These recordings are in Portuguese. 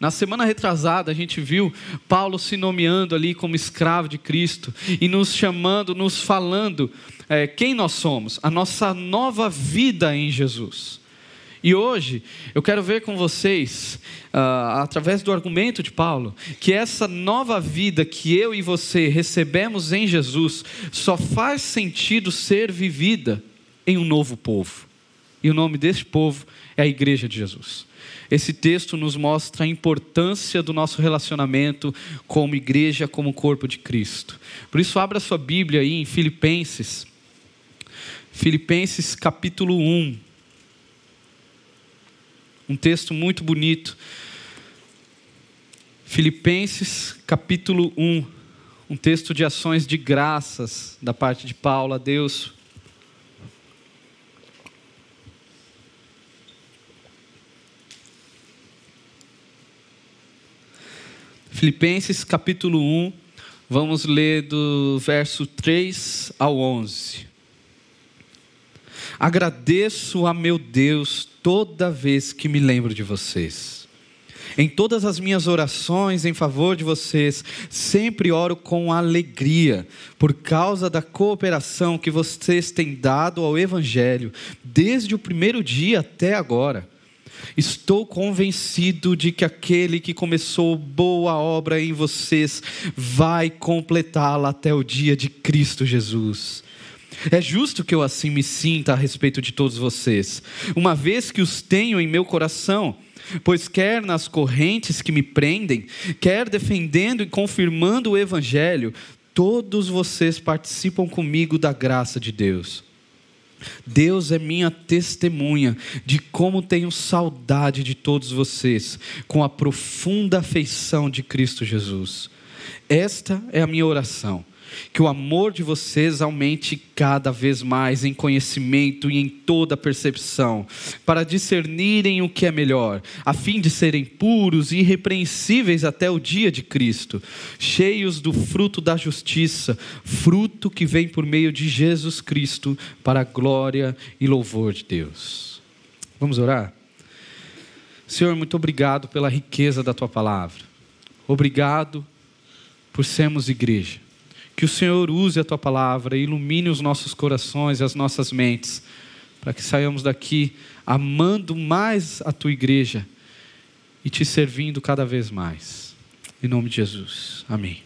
Na semana retrasada, a gente viu Paulo se nomeando ali como escravo de Cristo e nos chamando, nos falando é, quem nós somos, a nossa nova vida em Jesus. E hoje eu quero ver com vocês, uh, através do argumento de Paulo, que essa nova vida que eu e você recebemos em Jesus só faz sentido ser vivida em um novo povo. E o nome desse povo é a Igreja de Jesus. Esse texto nos mostra a importância do nosso relacionamento como igreja, como corpo de Cristo. Por isso, abra sua Bíblia aí em Filipenses, Filipenses capítulo 1. Um texto muito bonito. Filipenses capítulo 1. Um texto de ações de graças da parte de Paulo a Deus Filipenses capítulo 1, vamos ler do verso 3 ao 11. Agradeço a meu Deus toda vez que me lembro de vocês. Em todas as minhas orações em favor de vocês, sempre oro com alegria, por causa da cooperação que vocês têm dado ao Evangelho, desde o primeiro dia até agora Estou convencido de que aquele que começou boa obra em vocês vai completá-la até o dia de Cristo Jesus. É justo que eu assim me sinta a respeito de todos vocês, uma vez que os tenho em meu coração, pois quer nas correntes que me prendem, quer defendendo e confirmando o Evangelho, todos vocês participam comigo da graça de Deus. Deus é minha testemunha de como tenho saudade de todos vocês, com a profunda afeição de Cristo Jesus. Esta é a minha oração que o amor de vocês aumente cada vez mais em conhecimento e em toda percepção, para discernirem o que é melhor, a fim de serem puros e irrepreensíveis até o dia de Cristo, cheios do fruto da justiça, fruto que vem por meio de Jesus Cristo, para a glória e louvor de Deus. Vamos orar? Senhor, muito obrigado pela riqueza da tua palavra. Obrigado por sermos igreja. Que o Senhor use a tua palavra ilumine os nossos corações e as nossas mentes, para que saiamos daqui amando mais a tua igreja e te servindo cada vez mais. Em nome de Jesus. Amém.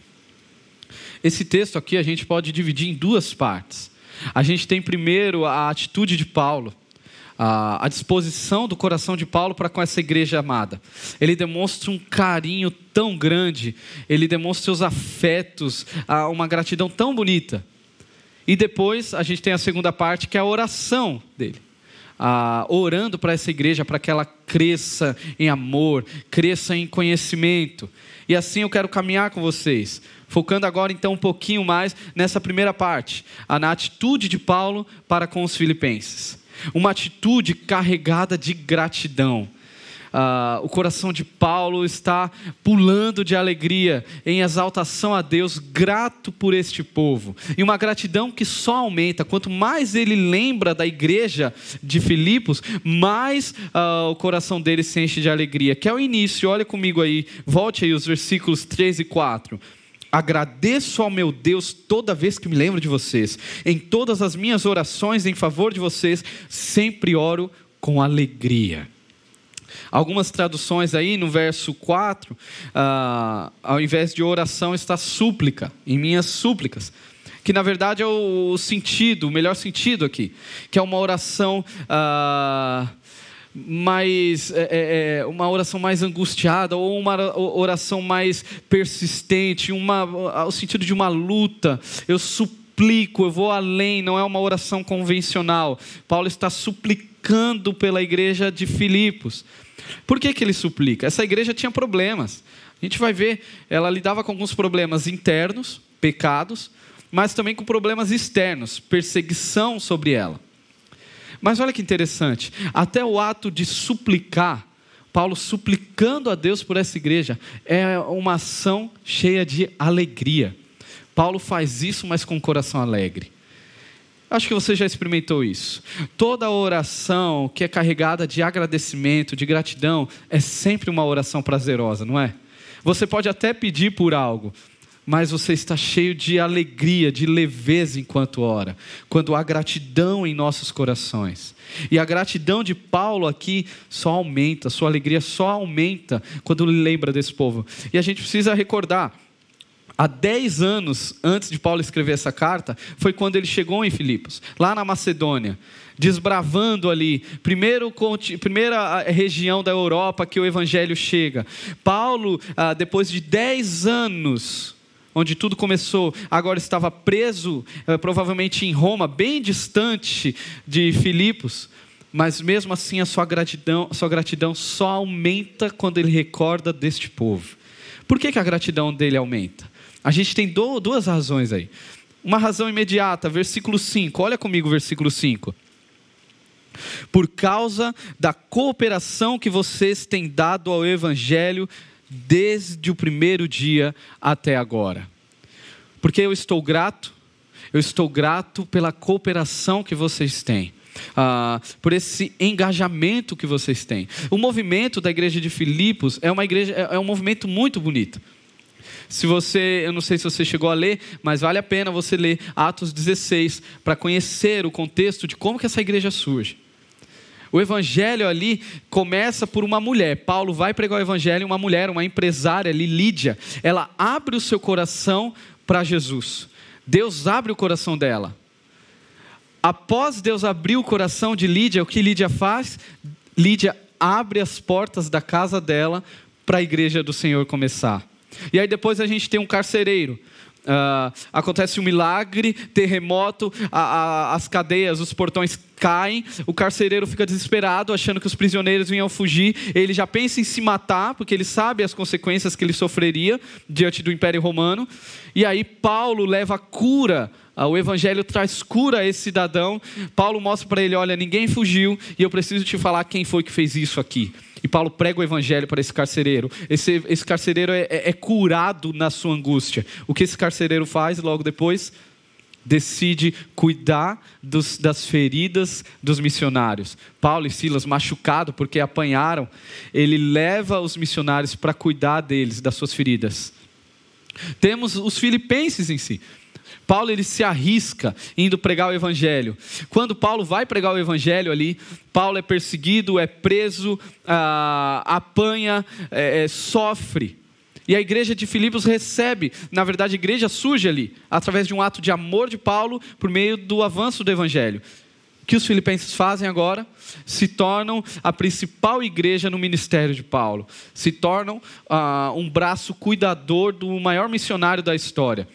Esse texto aqui a gente pode dividir em duas partes. A gente tem primeiro a atitude de Paulo a, a disposição do coração de Paulo para com essa igreja amada. Ele demonstra um carinho tão grande, ele demonstra seus afetos, uma gratidão tão bonita. E depois a gente tem a segunda parte, que é a oração dele. Ah, orando para essa igreja, para que ela cresça em amor, cresça em conhecimento. E assim eu quero caminhar com vocês, focando agora então um pouquinho mais nessa primeira parte, na atitude de Paulo para com os filipenses uma atitude carregada de gratidão. Uh, o coração de Paulo está pulando de alegria, em exaltação a Deus, grato por este povo. E uma gratidão que só aumenta. Quanto mais ele lembra da igreja de Filipos, mais uh, o coração dele se enche de alegria. Que é o início, olha comigo aí, volte aí os versículos 3 e 4. Agradeço ao meu Deus toda vez que me lembro de vocês. Em todas as minhas orações em favor de vocês, sempre oro com alegria. Algumas traduções aí no verso 4, ah, ao invés de oração está súplica, em minhas súplicas. Que na verdade é o sentido, o melhor sentido aqui, que é uma oração. Ah, mais é, é, é, uma oração mais angustiada ou uma oração mais persistente, uma, o sentido de uma luta. Eu suplico, eu vou além, não é uma oração convencional. Paulo está suplicando pela igreja de Filipos. Por que, que ele suplica? Essa igreja tinha problemas. A gente vai ver, ela lidava com alguns problemas internos, pecados, mas também com problemas externos, perseguição sobre ela. Mas olha que interessante, até o ato de suplicar, Paulo suplicando a Deus por essa igreja, é uma ação cheia de alegria. Paulo faz isso, mas com o coração alegre. Acho que você já experimentou isso. Toda oração que é carregada de agradecimento, de gratidão, é sempre uma oração prazerosa, não é? Você pode até pedir por algo, mas você está cheio de alegria, de leveza enquanto ora, quando há gratidão em nossos corações. E a gratidão de Paulo aqui só aumenta, sua alegria só aumenta quando lembra desse povo. E a gente precisa recordar há 10 anos antes de Paulo escrever essa carta, foi quando ele chegou em Filipos, lá na Macedônia, desbravando ali, primeiro, primeira região da Europa que o evangelho chega. Paulo, ah, depois de 10 anos, onde tudo começou, agora estava preso, eh, provavelmente em Roma, bem distante de Filipos. Mas mesmo assim a sua gratidão, sua gratidão só aumenta quando ele recorda deste povo. Por que, que a gratidão dele aumenta? A gente tem duas razões aí. Uma razão imediata, versículo 5. Olha comigo o versículo 5. Por causa da cooperação que vocês têm dado ao Evangelho desde o primeiro dia até agora. Porque eu estou grato, eu estou grato pela cooperação que vocês têm. Ah, por esse engajamento que vocês têm. O movimento da igreja de Filipos é uma igreja, é, é um movimento muito bonito. Se você, eu não sei se você chegou a ler, mas vale a pena você ler Atos 16 para conhecer o contexto de como que essa igreja surge. O evangelho ali começa por uma mulher. Paulo vai pregar o evangelho, uma mulher, uma empresária ali, Lídia, ela abre o seu coração para Jesus. Deus abre o coração dela. Após Deus abrir o coração de Lídia, o que Lídia faz? Lídia abre as portas da casa dela para a igreja do Senhor começar. E aí depois a gente tem um carcereiro. Uh, acontece um milagre, terremoto, a, a, as cadeias, os portões caem, o carcereiro fica desesperado, achando que os prisioneiros vinham fugir. Ele já pensa em se matar, porque ele sabe as consequências que ele sofreria diante do Império Romano. E aí Paulo leva cura ah, o Evangelho traz cura a esse cidadão. Paulo mostra para ele: olha, ninguém fugiu e eu preciso te falar quem foi que fez isso aqui. E Paulo prega o Evangelho para esse carcereiro. Esse, esse carcereiro é, é, é curado na sua angústia. O que esse carcereiro faz logo depois? Decide cuidar dos, das feridas dos missionários. Paulo e Silas, machucado porque apanharam, ele leva os missionários para cuidar deles, das suas feridas. Temos os filipenses em si. Paulo ele se arrisca indo pregar o evangelho. Quando Paulo vai pregar o evangelho ali, Paulo é perseguido, é preso, ah, apanha, é, é, sofre. E a igreja de Filipos recebe, na verdade, a igreja surge ali, através de um ato de amor de Paulo, por meio do avanço do evangelho. O que os filipenses fazem agora? Se tornam a principal igreja no ministério de Paulo, se tornam ah, um braço cuidador do maior missionário da história.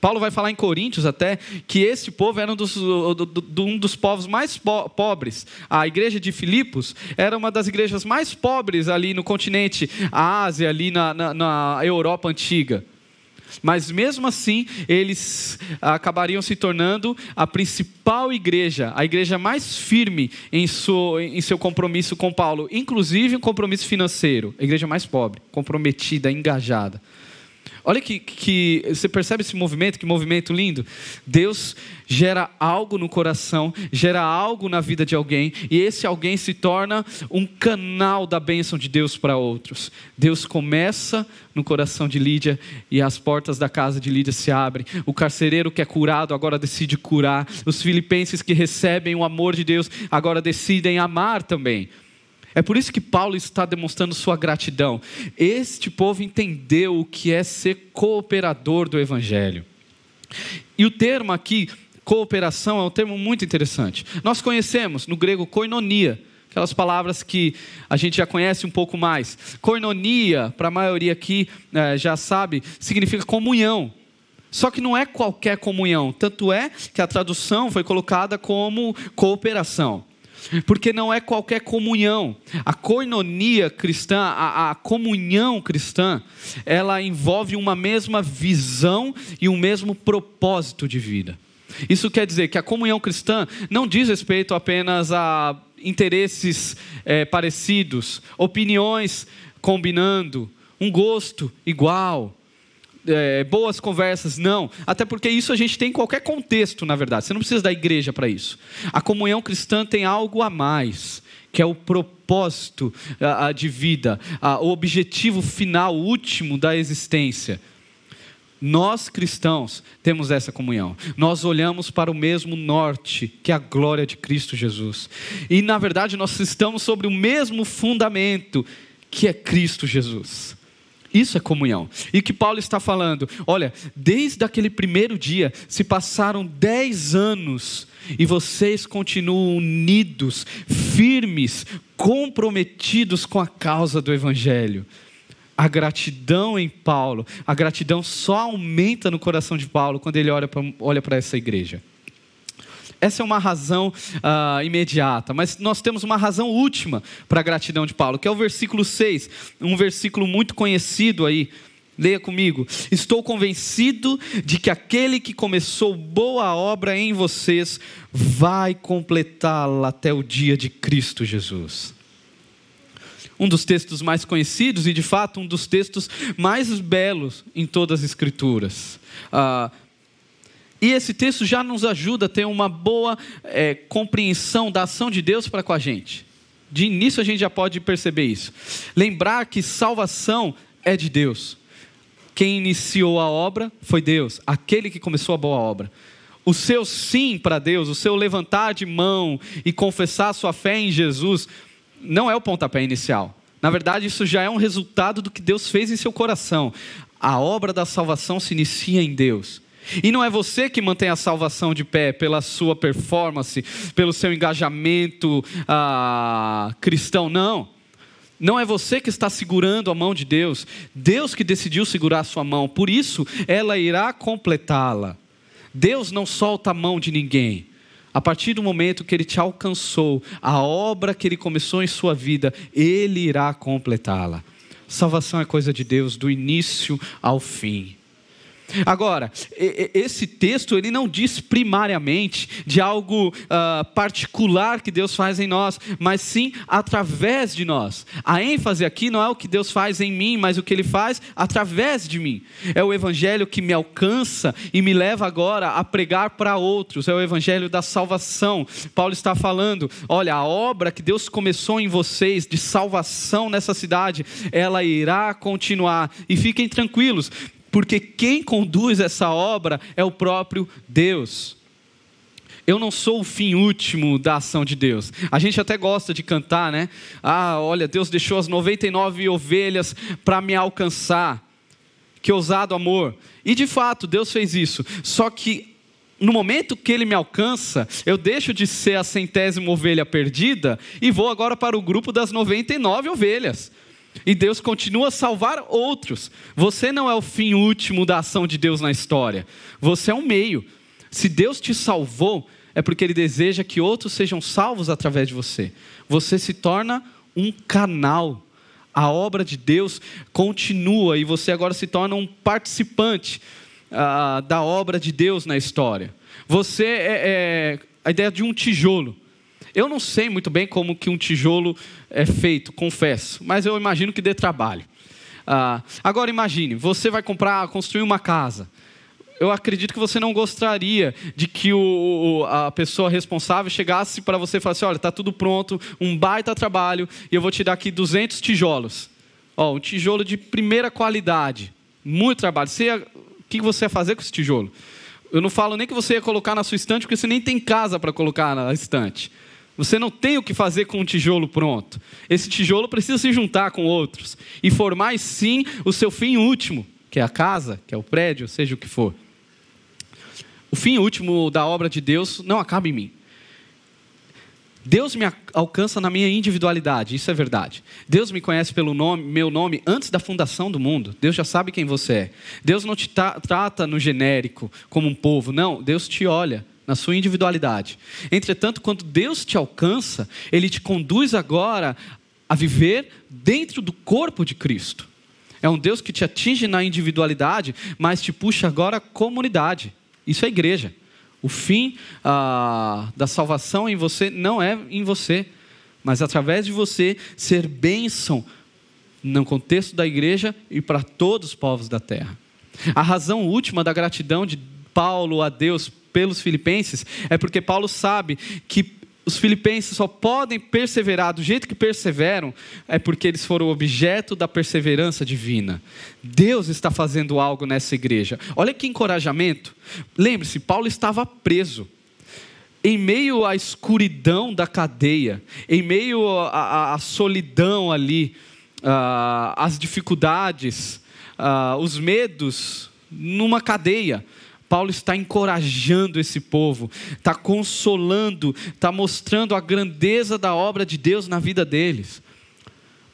Paulo vai falar em Coríntios até que esse povo era um dos, um dos povos mais po pobres. A igreja de Filipos era uma das igrejas mais pobres ali no continente, a Ásia, ali na, na, na Europa antiga. Mas mesmo assim, eles acabariam se tornando a principal igreja, a igreja mais firme em seu, em seu compromisso com Paulo, inclusive um compromisso financeiro, a igreja mais pobre, comprometida, engajada. Olha que, que você percebe esse movimento, que movimento lindo. Deus gera algo no coração, gera algo na vida de alguém, e esse alguém se torna um canal da bênção de Deus para outros. Deus começa no coração de Lídia e as portas da casa de Lídia se abrem. O carcereiro que é curado agora decide curar. Os filipenses que recebem o amor de Deus agora decidem amar também. É por isso que Paulo está demonstrando sua gratidão. Este povo entendeu o que é ser cooperador do Evangelho. E o termo aqui, cooperação, é um termo muito interessante. Nós conhecemos no grego koinonia, aquelas palavras que a gente já conhece um pouco mais. Koinonia, para a maioria aqui é, já sabe, significa comunhão. Só que não é qualquer comunhão, tanto é que a tradução foi colocada como cooperação porque não é qualquer comunhão. A coinonia cristã, a, a, comunhão cristã, ela envolve uma mesma visão e um mesmo propósito de vida. Isso quer dizer que a comunhão cristã não diz respeito apenas a interesses é, parecidos, opiniões combinando, um gosto igual. É, boas conversas, não. Até porque isso a gente tem em qualquer contexto, na verdade. Você não precisa da igreja para isso. A comunhão cristã tem algo a mais, que é o propósito de vida, o objetivo final, último da existência. Nós cristãos temos essa comunhão. Nós olhamos para o mesmo norte, que é a glória de Cristo Jesus. E na verdade nós estamos sobre o mesmo fundamento, que é Cristo Jesus. Isso é comunhão. E que Paulo está falando? Olha, desde aquele primeiro dia se passaram dez anos e vocês continuam unidos, firmes, comprometidos com a causa do Evangelho a gratidão em Paulo, a gratidão só aumenta no coração de Paulo quando ele olha para essa igreja. Essa é uma razão uh, imediata, mas nós temos uma razão última para a gratidão de Paulo, que é o versículo 6, um versículo muito conhecido aí. Leia comigo. Estou convencido de que aquele que começou boa obra em vocês vai completá-la até o dia de Cristo Jesus um dos textos mais conhecidos e, de fato, um dos textos mais belos em todas as Escrituras. Ah, e esse texto já nos ajuda a ter uma boa é, compreensão da ação de Deus para com a gente. De início a gente já pode perceber isso. Lembrar que salvação é de Deus. Quem iniciou a obra foi Deus, aquele que começou a boa obra. O seu sim para Deus, o seu levantar de mão e confessar sua fé em Jesus não é o pontapé inicial. Na verdade, isso já é um resultado do que Deus fez em seu coração. A obra da salvação se inicia em Deus. E não é você que mantém a salvação de pé pela sua performance, pelo seu engajamento ah, cristão, não. Não é você que está segurando a mão de Deus, Deus que decidiu segurar a sua mão, por isso ela irá completá-la. Deus não solta a mão de ninguém. A partir do momento que ele te alcançou, a obra que ele começou em sua vida, ele irá completá-la. Salvação é coisa de Deus do início ao fim. Agora, esse texto ele não diz primariamente de algo uh, particular que Deus faz em nós, mas sim através de nós. A ênfase aqui não é o que Deus faz em mim, mas o que Ele faz através de mim. É o Evangelho que me alcança e me leva agora a pregar para outros. É o Evangelho da salvação. Paulo está falando: olha, a obra que Deus começou em vocês de salvação nessa cidade, ela irá continuar. E fiquem tranquilos, porque quem conduz essa obra é o próprio Deus. Eu não sou o fim último da ação de Deus. A gente até gosta de cantar, né? Ah, olha, Deus deixou as 99 ovelhas para me alcançar. Que ousado amor. E de fato, Deus fez isso. Só que no momento que ele me alcança, eu deixo de ser a centésima ovelha perdida e vou agora para o grupo das 99 ovelhas. E Deus continua a salvar outros. Você não é o fim último da ação de Deus na história. Você é um meio. Se Deus te salvou, é porque Ele deseja que outros sejam salvos através de você. Você se torna um canal. A obra de Deus continua e você agora se torna um participante uh, da obra de Deus na história. Você é, é a ideia de um tijolo. Eu não sei muito bem como que um tijolo é feito, confesso, mas eu imagino que dê trabalho. Ah, agora imagine, você vai comprar, construir uma casa. Eu acredito que você não gostaria de que o, a pessoa responsável chegasse para você e falasse: olha, está tudo pronto, um baita trabalho, e eu vou te dar aqui 200 tijolos. Ó, um tijolo de primeira qualidade, muito trabalho. Você ia, o que você ia fazer com esse tijolo? Eu não falo nem que você ia colocar na sua estante, porque você nem tem casa para colocar na estante. Você não tem o que fazer com um tijolo pronto. Esse tijolo precisa se juntar com outros e formar, sim, o seu fim último, que é a casa, que é o prédio, seja o que for. O fim último da obra de Deus não acaba em mim. Deus me alcança na minha individualidade, isso é verdade. Deus me conhece pelo nome, meu nome antes da fundação do mundo. Deus já sabe quem você é. Deus não te trata no genérico como um povo, não. Deus te olha na sua individualidade. Entretanto, quando Deus te alcança, Ele te conduz agora a viver dentro do corpo de Cristo. É um Deus que te atinge na individualidade, mas te puxa agora à comunidade. Isso é igreja. O fim ah, da salvação em você não é em você, mas através de você ser bênção no contexto da igreja e para todos os povos da terra. A razão última da gratidão de Paulo a Deus pelos filipenses é porque Paulo sabe que os filipenses só podem perseverar do jeito que perseveram, é porque eles foram objeto da perseverança divina. Deus está fazendo algo nessa igreja. Olha que encorajamento. Lembre-se, Paulo estava preso. Em meio à escuridão da cadeia, em meio à, à solidão ali, uh, às dificuldades, uh, os medos, numa cadeia. Paulo está encorajando esse povo, está consolando, está mostrando a grandeza da obra de Deus na vida deles.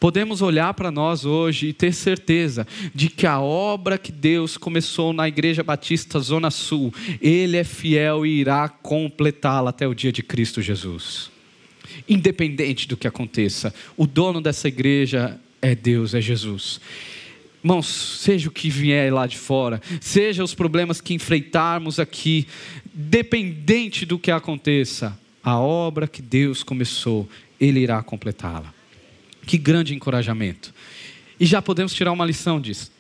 Podemos olhar para nós hoje e ter certeza de que a obra que Deus começou na Igreja Batista Zona Sul, Ele é fiel e irá completá-la até o dia de Cristo Jesus. Independente do que aconteça, o dono dessa igreja é Deus, é Jesus. Irmãos, seja o que vier lá de fora, seja os problemas que enfrentarmos aqui, dependente do que aconteça, a obra que Deus começou, Ele irá completá-la. Que grande encorajamento. E já podemos tirar uma lição disso.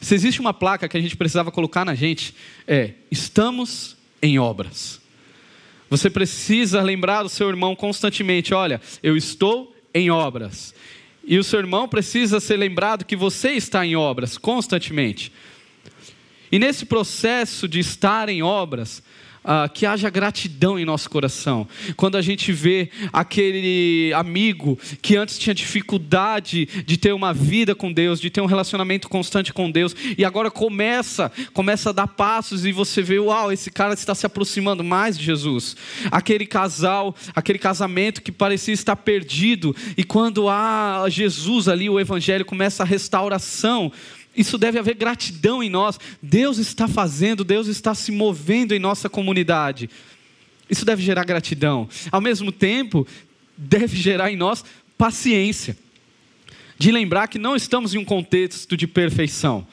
Se existe uma placa que a gente precisava colocar na gente, é: estamos em obras. Você precisa lembrar do seu irmão constantemente: olha, eu estou em obras. E o seu irmão precisa ser lembrado que você está em obras constantemente. E nesse processo de estar em obras, ah, que haja gratidão em nosso coração. Quando a gente vê aquele amigo que antes tinha dificuldade de ter uma vida com Deus, de ter um relacionamento constante com Deus, e agora começa, começa a dar passos e você vê, uau, esse cara está se aproximando mais de Jesus. Aquele casal, aquele casamento que parecia estar perdido, e quando há Jesus ali, o evangelho começa a restauração isso deve haver gratidão em nós. Deus está fazendo, Deus está se movendo em nossa comunidade. Isso deve gerar gratidão. Ao mesmo tempo, deve gerar em nós paciência. De lembrar que não estamos em um contexto de perfeição.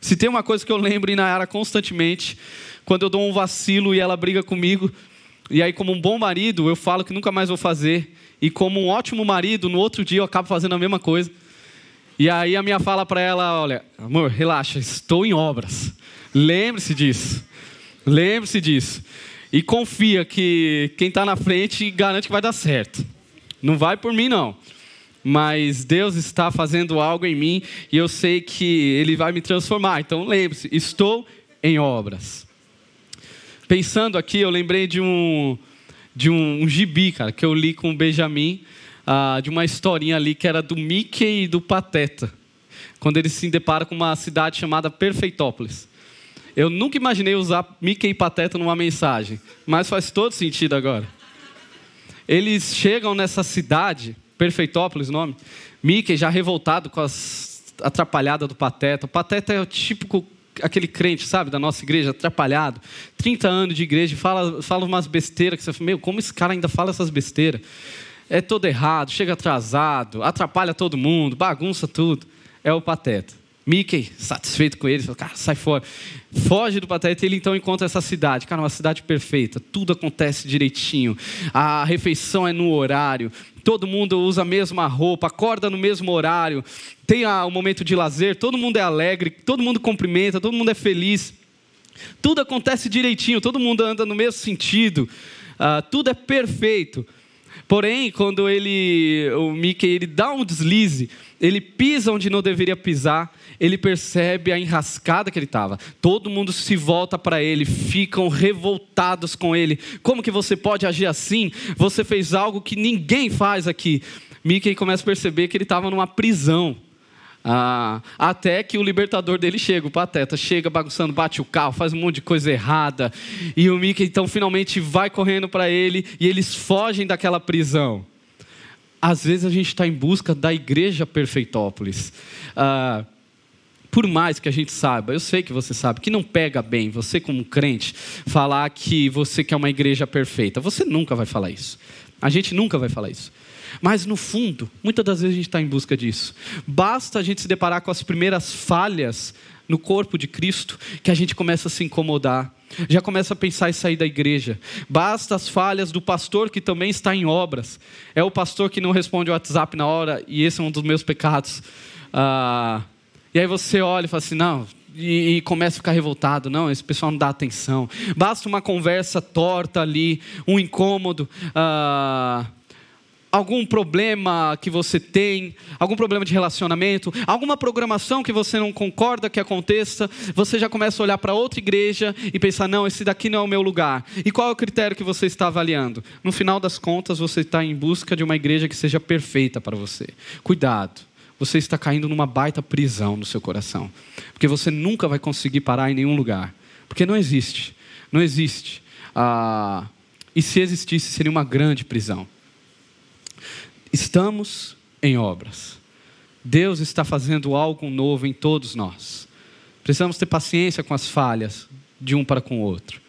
Se tem uma coisa que eu lembro em Nayara constantemente, quando eu dou um vacilo e ela briga comigo, e aí, como um bom marido, eu falo que nunca mais vou fazer, e como um ótimo marido, no outro dia eu acabo fazendo a mesma coisa. E aí a minha fala para ela, olha, amor, relaxa, estou em obras. Lembre-se disso. Lembre-se disso. E confia que quem está na frente garante que vai dar certo. Não vai por mim, não. Mas Deus está fazendo algo em mim e eu sei que Ele vai me transformar. Então lembre-se, estou em obras. Pensando aqui, eu lembrei de um, de um, um gibi, cara, que eu li com o Benjamin ah, de uma historinha ali que era do Mickey e do Pateta, quando eles se deparam com uma cidade chamada Perfeitópolis. Eu nunca imaginei usar Mickey e Pateta numa mensagem, mas faz todo sentido agora. Eles chegam nessa cidade, Perfeitópolis, nome. Mickey já revoltado com as atrapalhadas do Pateta. O Pateta é o típico aquele crente, sabe, da nossa igreja, atrapalhado, 30 anos de igreja, fala, fala umas besteiras que você fala, meu, como esse cara ainda fala essas besteiras? É todo errado, chega atrasado, atrapalha todo mundo, bagunça tudo. É o pateta. Mickey, satisfeito com ele, fala, cara, sai fora. Foge do pateta e ele então encontra essa cidade. Cara, uma cidade perfeita, tudo acontece direitinho. A refeição é no horário, todo mundo usa a mesma roupa, acorda no mesmo horário, tem o momento de lazer, todo mundo é alegre, todo mundo cumprimenta, todo mundo é feliz. Tudo acontece direitinho, todo mundo anda no mesmo sentido, uh, tudo é perfeito. Porém, quando ele, o Mickey, ele dá um deslize, ele pisa onde não deveria pisar, ele percebe a enrascada que ele estava. Todo mundo se volta para ele, ficam revoltados com ele. Como que você pode agir assim? Você fez algo que ninguém faz aqui. Mickey começa a perceber que ele estava numa prisão. Ah, até que o libertador dele chega, o pateta, chega bagunçando, bate o carro, faz um monte de coisa errada. E o Mickey então finalmente vai correndo para ele e eles fogem daquela prisão. Às vezes a gente está em busca da igreja Perfeitópolis. Ah, por mais que a gente saiba, eu sei que você sabe, que não pega bem você, como crente, falar que você quer uma igreja perfeita. Você nunca vai falar isso. A gente nunca vai falar isso. Mas no fundo, muitas das vezes a gente está em busca disso. Basta a gente se deparar com as primeiras falhas no corpo de Cristo que a gente começa a se incomodar. Já começa a pensar em sair da igreja. Basta as falhas do pastor que também está em obras. É o pastor que não responde o WhatsApp na hora, e esse é um dos meus pecados. Ah, e aí você olha e fala assim: não, e, começa a ficar revoltado. Não, esse pessoal não dá atenção. Basta uma conversa torta ali, um incômodo. Ah, algum problema que você tem, algum problema de relacionamento, alguma programação que você não concorda que aconteça, você já começa a olhar para outra igreja e pensar: não, esse daqui não é o meu lugar. E qual é o critério que você está avaliando? No final das contas, você está em busca de uma igreja que seja perfeita para você. Cuidado, você está caindo numa baita prisão no seu coração, porque você nunca vai conseguir parar em nenhum lugar, porque não existe, não existe. Ah, e se existisse, seria uma grande prisão. Estamos em obras. Deus está fazendo algo novo em todos nós. Precisamos ter paciência com as falhas de um para com o outro.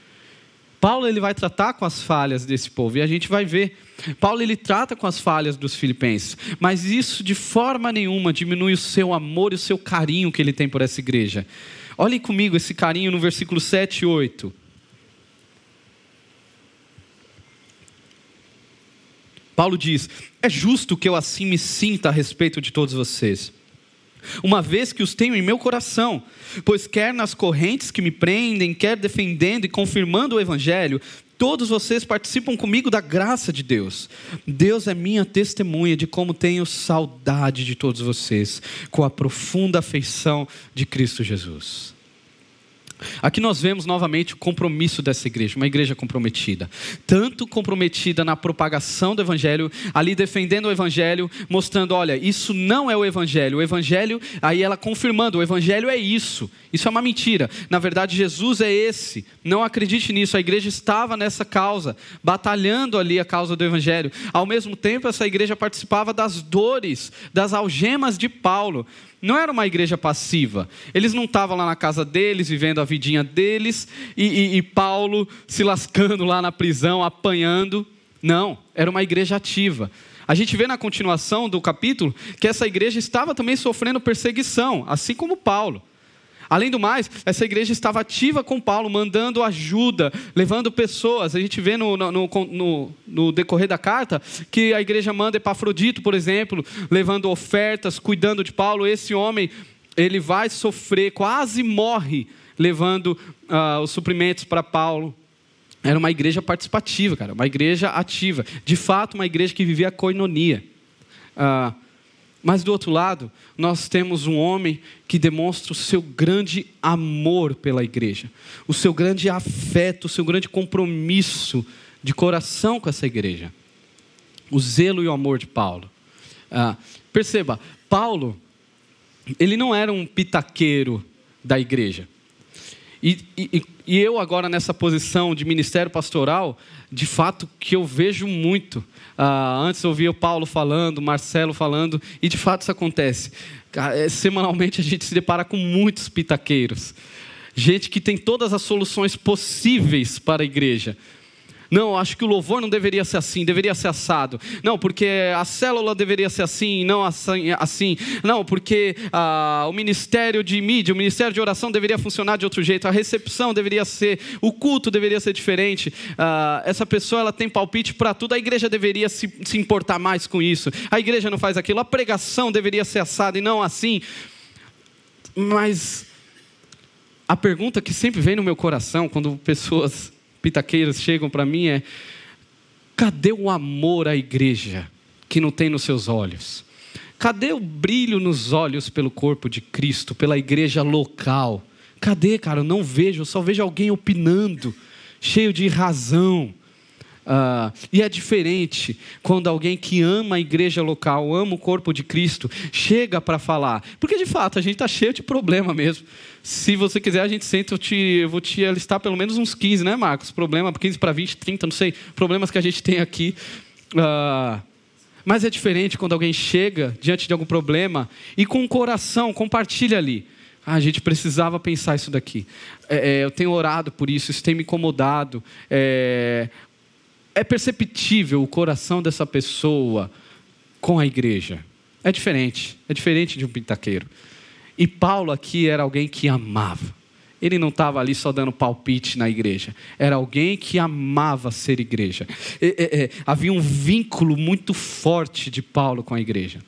Paulo ele vai tratar com as falhas desse povo e a gente vai ver. Paulo ele trata com as falhas dos filipenses, mas isso de forma nenhuma diminui o seu amor e o seu carinho que ele tem por essa igreja. Olhem comigo esse carinho no versículo 7 e 8. Paulo diz: É justo que eu assim me sinta a respeito de todos vocês, uma vez que os tenho em meu coração, pois quer nas correntes que me prendem, quer defendendo e confirmando o Evangelho, todos vocês participam comigo da graça de Deus. Deus é minha testemunha de como tenho saudade de todos vocês, com a profunda afeição de Cristo Jesus. Aqui nós vemos novamente o compromisso dessa igreja, uma igreja comprometida. Tanto comprometida na propagação do Evangelho, ali defendendo o Evangelho, mostrando: olha, isso não é o Evangelho. O Evangelho, aí ela confirmando: o Evangelho é isso. Isso é uma mentira. Na verdade, Jesus é esse. Não acredite nisso. A igreja estava nessa causa, batalhando ali a causa do Evangelho. Ao mesmo tempo, essa igreja participava das dores, das algemas de Paulo não era uma igreja passiva. Eles não estavam lá na casa deles, vivendo a vidinha deles, e, e, e, Paulo se lascando lá na prisão, apanhando. Não, era uma igreja ativa. A gente vê na continuação do capítulo que essa igreja estava também sofrendo perseguição, assim como Paulo. Além do mais, essa igreja estava ativa com Paulo, mandando ajuda, levando pessoas. A gente vê no, no, no, no decorrer da carta que a igreja manda Epafrodito, por exemplo, levando ofertas, cuidando de Paulo. Esse homem, ele vai sofrer, quase morre, levando uh, os suprimentos para Paulo. Era uma igreja participativa, cara, uma igreja ativa. De fato, uma igreja que vivia a coinonia. Uh, mas do outro lado, nós temos um homem que demonstra o seu grande amor pela igreja, o seu grande afeto, o seu grande compromisso de coração com essa igreja. O zelo e o amor de Paulo. Ah, perceba, Paulo, ele não era um pitaqueiro da igreja. E, e, e, eu agora nessa posição de ministério pastoral, de fato que eu vejo muito. Uh, antes eu ouvia o Paulo falando, Marcelo falando, e de fato isso acontece. É, semanalmente a gente se depara com muitos pitaqueiros. Gente que tem todas as soluções possíveis para a igreja, não, acho que o louvor não deveria ser assim, deveria ser assado. Não, porque a célula deveria ser assim, não assim. assim. Não, porque ah, o ministério de mídia, o ministério de oração deveria funcionar de outro jeito. A recepção deveria ser, o culto deveria ser diferente. Ah, essa pessoa ela tem palpite para tudo. A igreja deveria se, se importar mais com isso. A igreja não faz aquilo. A pregação deveria ser assada e não assim. Mas a pergunta que sempre vem no meu coração quando pessoas pitaqueiras chegam para mim é: cadê o amor à igreja que não tem nos seus olhos? Cadê o brilho nos olhos pelo corpo de Cristo, pela igreja local? Cadê, cara? Eu não vejo, eu só vejo alguém opinando, cheio de razão. Uh, e é diferente quando alguém que ama a igreja local, ama o corpo de Cristo, chega para falar. Porque de fato a gente está cheio de problema mesmo. Se você quiser, a gente senta, eu, te, eu vou te listar pelo menos uns 15, né, Marcos? Problema, 15 para 20, 30, não sei. Problemas que a gente tem aqui. Uh, mas é diferente quando alguém chega diante de algum problema e com o coração compartilha ali. Ah, a gente precisava pensar isso daqui. É, é, eu tenho orado por isso, isso tem me incomodado. É, é perceptível o coração dessa pessoa com a igreja. É diferente, é diferente de um pintaqueiro. E Paulo aqui era alguém que amava. Ele não estava ali só dando palpite na igreja. Era alguém que amava ser igreja. havia um vínculo muito forte de Paulo com a igreja.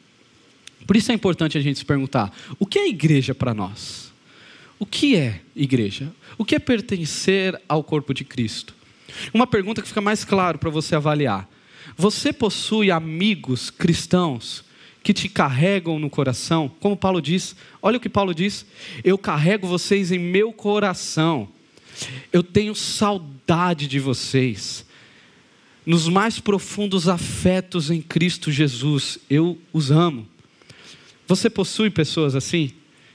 Por isso é importante a gente se perguntar: o que é igreja para nós? O que é igreja? O que é pertencer ao corpo de Cristo? Uma pergunta que fica mais claro para você avaliar. Você possui amigos cristãos que te carregam no coração? Como Paulo diz, olha o que Paulo diz: Eu carrego vocês em meu coração. Eu tenho saudade de vocês. Nos mais profundos afetos em Cristo Jesus, eu os amo. Você possui pessoas assim?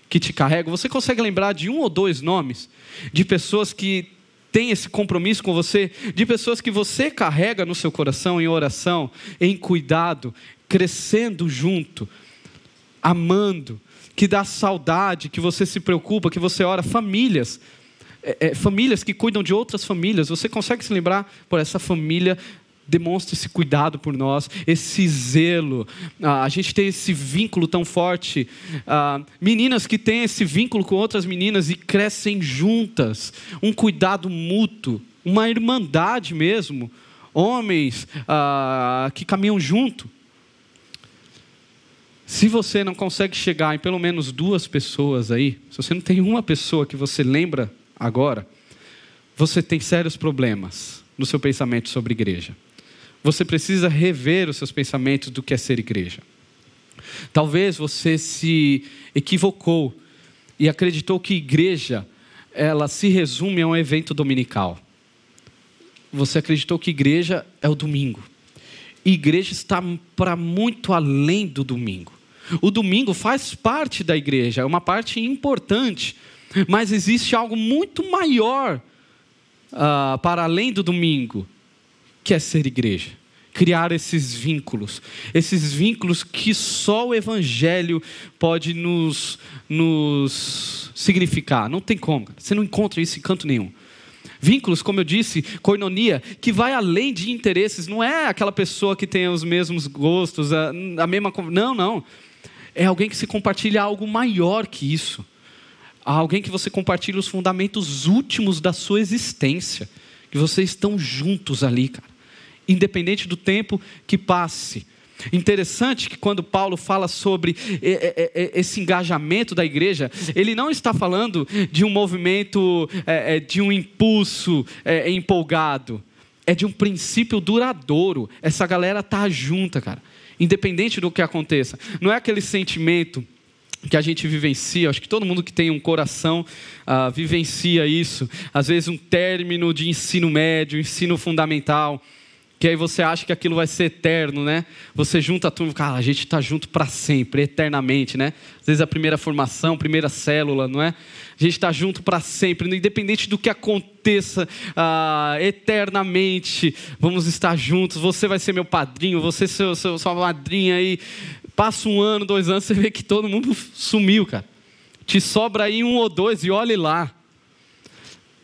Que te carregam? Você consegue lembrar de um ou dois nomes de pessoas que têm esse compromisso com você? De pessoas que você carrega no seu coração em oração, em cuidado, crescendo junto, amando, que dá saudade, que você se preocupa, que você ora? Famílias é, é, famílias que cuidam de outras famílias. Você consegue se lembrar? Por essa família demonstra esse cuidado por nós, esse zelo. Ah, a gente tem esse vínculo tão forte. Ah, meninas que têm esse vínculo com outras meninas e crescem juntas, um cuidado mútuo, uma irmandade mesmo. Homens ah, que caminham junto. Se você não consegue chegar em pelo menos duas pessoas aí, se você não tem uma pessoa que você lembra agora, você tem sérios problemas no seu pensamento sobre igreja. Você precisa rever os seus pensamentos do que é ser igreja. Talvez você se equivocou e acreditou que igreja ela se resume a um evento dominical. Você acreditou que igreja é o domingo. E igreja está para muito além do domingo. O domingo faz parte da igreja, é uma parte importante mas existe algo muito maior uh, para além do domingo, que é ser igreja. Criar esses vínculos, esses vínculos que só o Evangelho pode nos, nos significar. Não tem como, você não encontra isso em canto nenhum. Vínculos, como eu disse, coinonia, que vai além de interesses, não é aquela pessoa que tem os mesmos gostos, a, a mesma. Não, não. É alguém que se compartilha algo maior que isso alguém que você compartilha os fundamentos últimos da sua existência, que vocês estão juntos ali, cara, independente do tempo que passe. Interessante que quando Paulo fala sobre esse engajamento da igreja, ele não está falando de um movimento, é, é, de um impulso é, empolgado, é de um princípio duradouro. Essa galera tá junta, cara, independente do que aconteça. Não é aquele sentimento que a gente vivencia, acho que todo mundo que tem um coração uh, vivencia isso. Às vezes, um término de ensino médio, ensino fundamental, que aí você acha que aquilo vai ser eterno, né? Você junta a turma, cara, a gente está junto para sempre, eternamente, né? Às vezes a primeira formação, primeira célula, não é? A gente está junto para sempre, independente do que aconteça uh, eternamente, vamos estar juntos. Você vai ser meu padrinho, você ser seu, sua madrinha aí. Passa um ano, dois anos, você vê que todo mundo sumiu, cara. Te sobra aí um ou dois e olhe lá.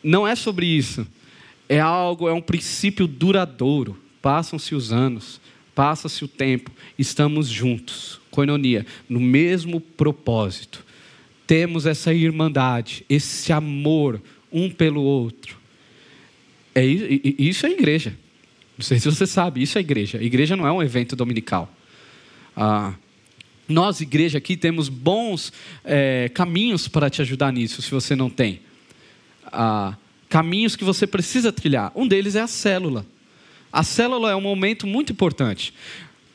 Não é sobre isso. É algo, é um princípio duradouro. Passam-se os anos, passa-se o tempo, estamos juntos, coinonia, no mesmo propósito. Temos essa irmandade, esse amor um pelo outro. É, isso é igreja. Não sei se você sabe, isso é igreja. A igreja não é um evento dominical. Ah, nós, igreja, aqui temos bons é, caminhos para te ajudar nisso, se você não tem. Ah, caminhos que você precisa trilhar. Um deles é a célula. A célula é um momento muito importante,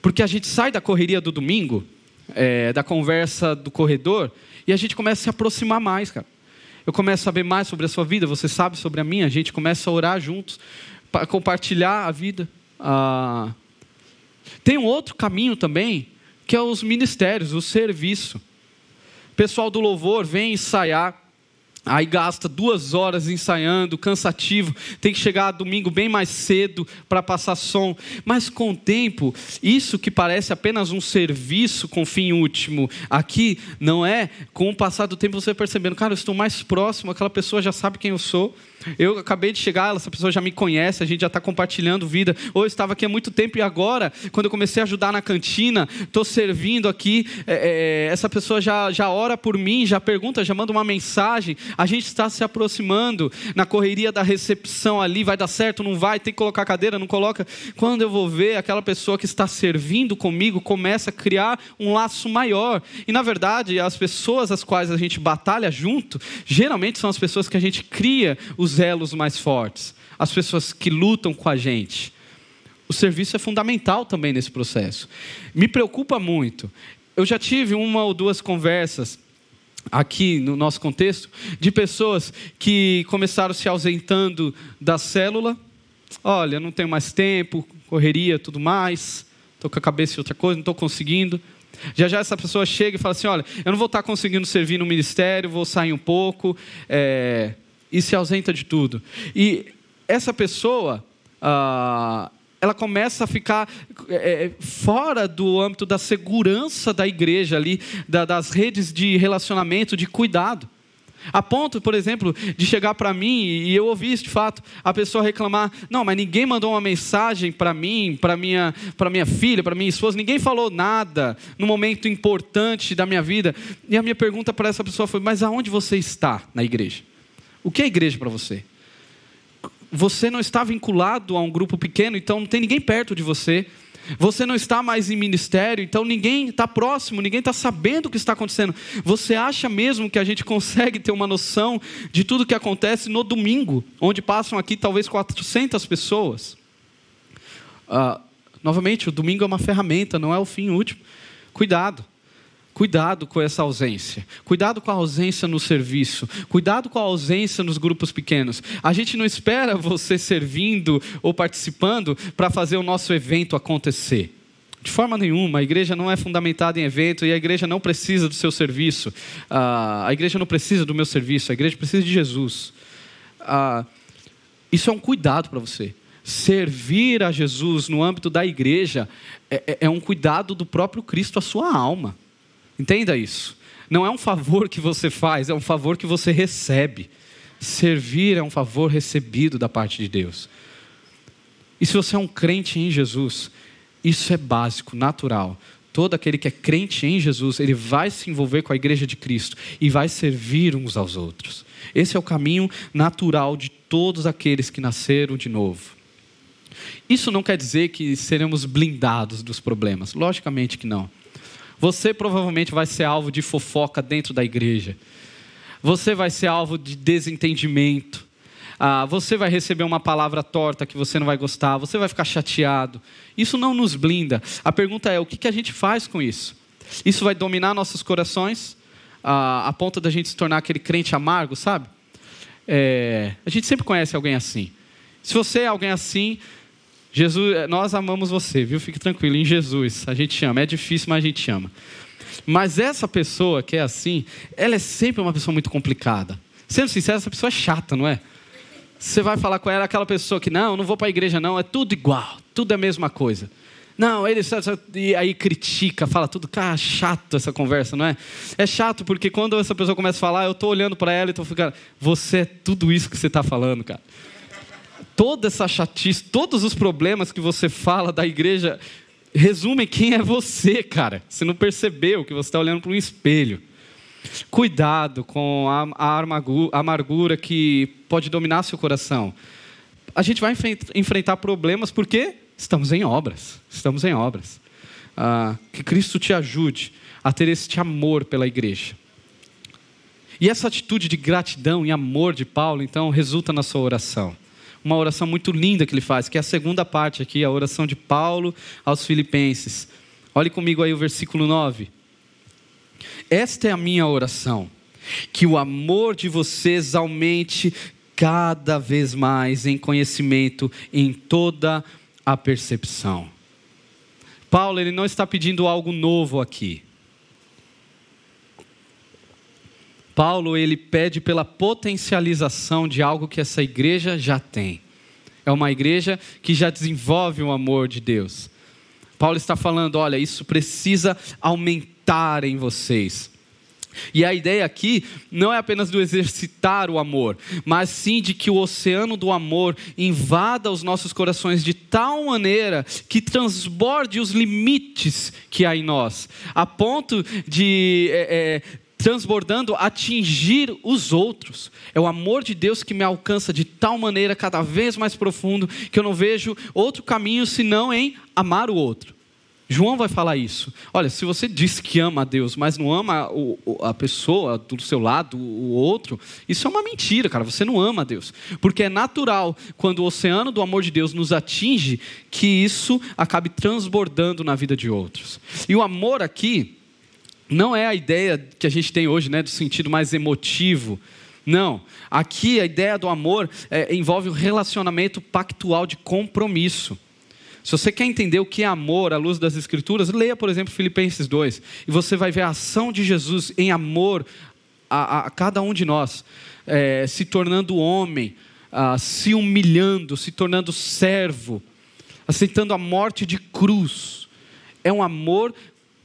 porque a gente sai da correria do domingo, é, da conversa do corredor, e a gente começa a se aproximar mais, cara. Eu começo a saber mais sobre a sua vida, você sabe sobre a minha, a gente começa a orar juntos, para compartilhar a vida. Ah, tem um outro caminho também, que é os ministérios, o serviço. O pessoal do louvor vem ensaiar, aí gasta duas horas ensaiando, cansativo, tem que chegar domingo bem mais cedo para passar som. Mas com o tempo, isso que parece apenas um serviço com fim último, aqui não é. Com o passar do tempo você percebendo, cara, eu estou mais próximo, aquela pessoa já sabe quem eu sou. Eu acabei de chegar, essa pessoa já me conhece, a gente já está compartilhando vida. Ou eu estava aqui há muito tempo e agora, quando eu comecei a ajudar na cantina, estou servindo aqui, é, é, essa pessoa já, já ora por mim, já pergunta, já manda uma mensagem. A gente está se aproximando na correria da recepção ali, vai dar certo, não vai, tem que colocar cadeira, não coloca. Quando eu vou ver, aquela pessoa que está servindo comigo começa a criar um laço maior. E na verdade, as pessoas às quais a gente batalha junto, geralmente são as pessoas que a gente cria os elos mais fortes, as pessoas que lutam com a gente. O serviço é fundamental também nesse processo. Me preocupa muito. Eu já tive uma ou duas conversas aqui no nosso contexto de pessoas que começaram se ausentando da célula. Olha, não tenho mais tempo, correria, tudo mais. Estou com a cabeça em outra coisa, não estou conseguindo. Já já essa pessoa chega e fala assim: olha, eu não vou estar conseguindo servir no ministério, vou sair um pouco, é, e se ausenta de tudo. E essa pessoa, ah, ela começa a ficar é, é, fora do âmbito da segurança da igreja ali, da, das redes de relacionamento, de cuidado. A ponto, por exemplo, de chegar para mim, e eu ouvi isso de fato, a pessoa reclamar: não, mas ninguém mandou uma mensagem para mim, para minha, para minha filha, para minha esposa, ninguém falou nada no momento importante da minha vida. E a minha pergunta para essa pessoa foi: mas aonde você está na igreja? O que é igreja para você? Você não está vinculado a um grupo pequeno, então não tem ninguém perto de você. Você não está mais em ministério, então ninguém está próximo, ninguém está sabendo o que está acontecendo. Você acha mesmo que a gente consegue ter uma noção de tudo que acontece no domingo, onde passam aqui talvez 400 pessoas? Uh, novamente, o domingo é uma ferramenta, não é o fim último. Cuidado. Cuidado com essa ausência. Cuidado com a ausência no serviço. Cuidado com a ausência nos grupos pequenos. A gente não espera você servindo ou participando para fazer o nosso evento acontecer. De forma nenhuma, a igreja não é fundamentada em evento e a igreja não precisa do seu serviço. Uh, a igreja não precisa do meu serviço, a igreja precisa de Jesus. Uh, isso é um cuidado para você. Servir a Jesus no âmbito da igreja é, é, é um cuidado do próprio Cristo à sua alma. Entenda isso. Não é um favor que você faz, é um favor que você recebe. Servir é um favor recebido da parte de Deus. E se você é um crente em Jesus, isso é básico, natural. Todo aquele que é crente em Jesus, ele vai se envolver com a igreja de Cristo e vai servir uns aos outros. Esse é o caminho natural de todos aqueles que nasceram de novo. Isso não quer dizer que seremos blindados dos problemas, logicamente que não. Você provavelmente vai ser alvo de fofoca dentro da igreja. Você vai ser alvo de desentendimento. Ah, você vai receber uma palavra torta que você não vai gostar. Você vai ficar chateado. Isso não nos blinda. A pergunta é: o que, que a gente faz com isso? Isso vai dominar nossos corações ah, a ponto da gente se tornar aquele crente amargo, sabe? É, a gente sempre conhece alguém assim. Se você é alguém assim, Jesus, eh, nós amamos você, viu? Fique tranquilo, em Jesus. A gente ama. É difícil, mas a gente ama. Mas essa pessoa que é assim, ela é sempre uma pessoa muito complicada. Sendo sincero, essa pessoa é chata, não é? Você vai falar com ela, aquela pessoa que, não, não vou para a igreja, não, é tudo igual, tudo é a mesma coisa. Não, ele e aí critica, fala tudo, cara, chato essa conversa, não é? É chato porque quando essa pessoa começa a falar, eu estou olhando para ela e estou ficando, você é tudo isso que você está falando, cara toda essa chatice, todos os problemas que você fala da igreja, resumem quem é você, cara. Você não percebeu que você está olhando para um espelho. Cuidado com a, a amargura que pode dominar seu coração. A gente vai enfrentar problemas porque estamos em obras. Estamos em obras. Ah, que Cristo te ajude a ter este amor pela igreja. E essa atitude de gratidão e amor de Paulo, então, resulta na sua oração uma oração muito linda que ele faz, que é a segunda parte aqui, a oração de Paulo aos Filipenses. Olhe comigo aí o versículo 9. Esta é a minha oração, que o amor de vocês aumente cada vez mais em conhecimento, em toda a percepção. Paulo, ele não está pedindo algo novo aqui. Paulo ele pede pela potencialização de algo que essa igreja já tem. É uma igreja que já desenvolve o amor de Deus. Paulo está falando, olha, isso precisa aumentar em vocês. E a ideia aqui não é apenas do exercitar o amor, mas sim de que o oceano do amor invada os nossos corações de tal maneira que transborde os limites que há em nós, a ponto de é, é, transbordando, atingir os outros. É o amor de Deus que me alcança de tal maneira, cada vez mais profundo, que eu não vejo outro caminho senão em amar o outro. João vai falar isso. Olha, se você diz que ama a Deus, mas não ama a pessoa do seu lado, o outro, isso é uma mentira, cara. Você não ama a Deus. Porque é natural, quando o oceano do amor de Deus nos atinge, que isso acabe transbordando na vida de outros. E o amor aqui não é a ideia que a gente tem hoje, né, do sentido mais emotivo. Não. Aqui a ideia do amor é, envolve um relacionamento pactual de compromisso. Se você quer entender o que é amor à luz das Escrituras, leia, por exemplo, Filipenses 2, e você vai ver a ação de Jesus em amor a, a cada um de nós, é, se tornando homem, a, se humilhando, se tornando servo, aceitando a morte de cruz. É um amor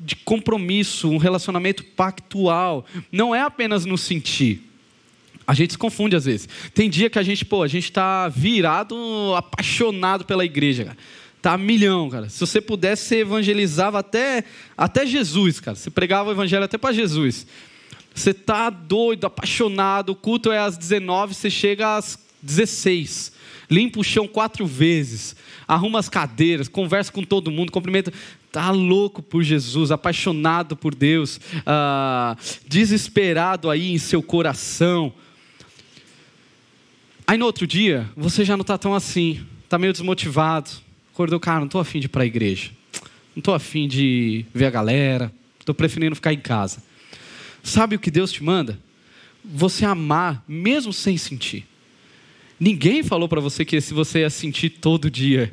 de compromisso, um relacionamento pactual. Não é apenas no sentir. A gente se confunde às vezes. Tem dia que a gente, pô, a gente está virado, apaixonado pela igreja. Cara. Tá milhão, cara. Se você pudesse, você evangelizava até, até Jesus, cara. Você pregava o evangelho até para Jesus. Você tá doido, apaixonado. O culto é às 19, você chega às 16. Limpa o chão quatro vezes. Arruma as cadeiras, conversa com todo mundo, cumprimenta. Tá louco por Jesus, apaixonado por Deus, ah, desesperado aí em seu coração. Aí no outro dia, você já não está tão assim, está meio desmotivado Acordou, cara, não estou afim de ir para a igreja. Não estou afim de ver a galera. Estou preferindo ficar em casa. Sabe o que Deus te manda? Você amar, mesmo sem sentir. Ninguém falou para você que se você ia sentir todo dia,